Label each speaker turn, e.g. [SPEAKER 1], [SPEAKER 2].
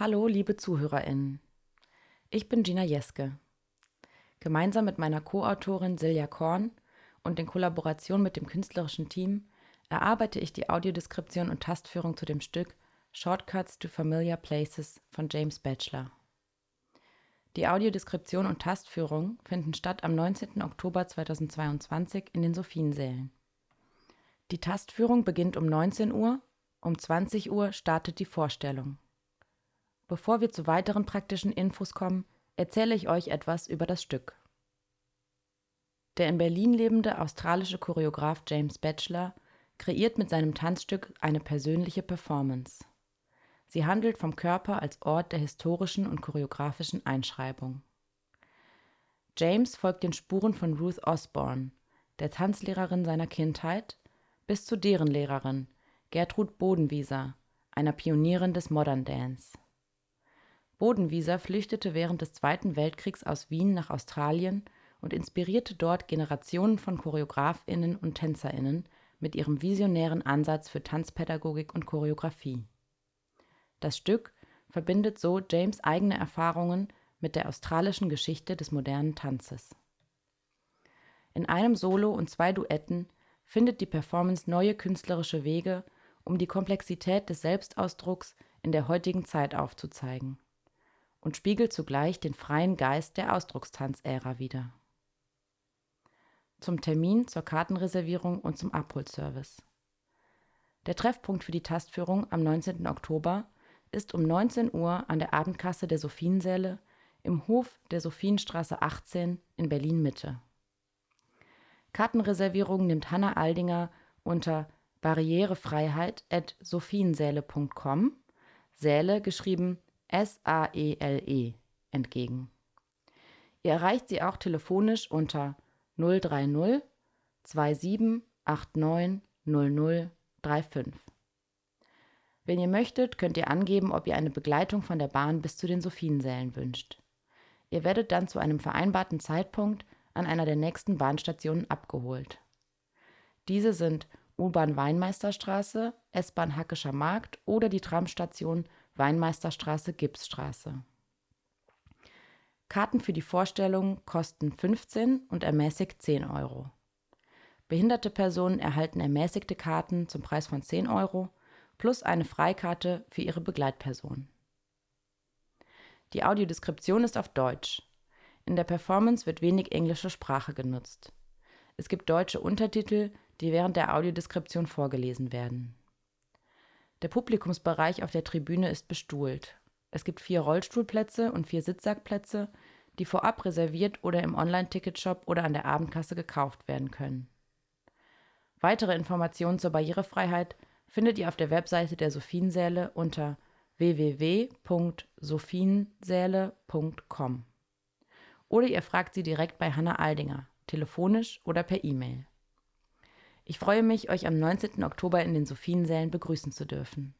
[SPEAKER 1] Hallo, liebe ZuhörerInnen. Ich bin Gina Jeske. Gemeinsam mit meiner Co-Autorin Silja Korn und in Kollaboration mit dem künstlerischen Team erarbeite ich die Audiodeskription und Tastführung zu dem Stück Shortcuts to Familiar Places von James Batchelor. Die Audiodeskription und Tastführung finden statt am 19. Oktober 2022 in den Sophiensälen. Die Tastführung beginnt um 19 Uhr, um 20 Uhr startet die Vorstellung. Bevor wir zu weiteren praktischen Infos kommen, erzähle ich euch etwas über das Stück. Der in Berlin lebende australische Choreograf James Batchelor kreiert mit seinem Tanzstück eine persönliche Performance. Sie handelt vom Körper als Ort der historischen und choreografischen Einschreibung. James folgt den Spuren von Ruth Osborne, der Tanzlehrerin seiner Kindheit, bis zu deren Lehrerin, Gertrud Bodenwieser, einer Pionierin des Modern Dance. Bodenwieser flüchtete während des Zweiten Weltkriegs aus Wien nach Australien und inspirierte dort Generationen von Choreografinnen und Tänzerinnen mit ihrem visionären Ansatz für Tanzpädagogik und Choreografie. Das Stück verbindet so James eigene Erfahrungen mit der australischen Geschichte des modernen Tanzes. In einem Solo und zwei Duetten findet die Performance neue künstlerische Wege, um die Komplexität des Selbstausdrucks in der heutigen Zeit aufzuzeigen und spiegelt zugleich den freien Geist der Ausdruckstanzära wider. Zum Termin, zur Kartenreservierung und zum Abholservice. Der Treffpunkt für die Tastführung am 19. Oktober ist um 19 Uhr an der Abendkasse der Sophiensäle im Hof der Sophienstraße 18 in Berlin Mitte. Kartenreservierung nimmt Hanna Aldinger unter barrierefreiheit at sophiensäle.com, Säle geschrieben S-A-E-L-E, -E, entgegen. Ihr erreicht sie auch telefonisch unter 030 27 89 00 35. Wenn ihr möchtet, könnt ihr angeben, ob ihr eine Begleitung von der Bahn bis zu den Sophiensälen wünscht. Ihr werdet dann zu einem vereinbarten Zeitpunkt an einer der nächsten Bahnstationen abgeholt. Diese sind U-Bahn Weinmeisterstraße, S-Bahn Hackescher Markt oder die Tramstation Weinmeisterstraße Gipsstraße. Karten für die Vorstellung kosten 15 und ermäßigt 10 Euro. Behinderte Personen erhalten ermäßigte Karten zum Preis von 10 Euro plus eine Freikarte für ihre Begleitperson. Die Audiodeskription ist auf Deutsch. In der Performance wird wenig englische Sprache genutzt. Es gibt deutsche Untertitel, die während der Audiodeskription vorgelesen werden. Der Publikumsbereich auf der Tribüne ist bestuhlt. Es gibt vier Rollstuhlplätze und vier Sitzsackplätze, die vorab reserviert oder im Online-Ticketshop oder an der Abendkasse gekauft werden können. Weitere Informationen zur Barrierefreiheit findet ihr auf der Webseite der Sophiensäle unter www.sophiensäle.com. Oder ihr fragt sie direkt bei Hanna Aldinger, telefonisch oder per E-Mail. Ich freue mich, euch am 19. Oktober in den Sophiensälen begrüßen zu dürfen.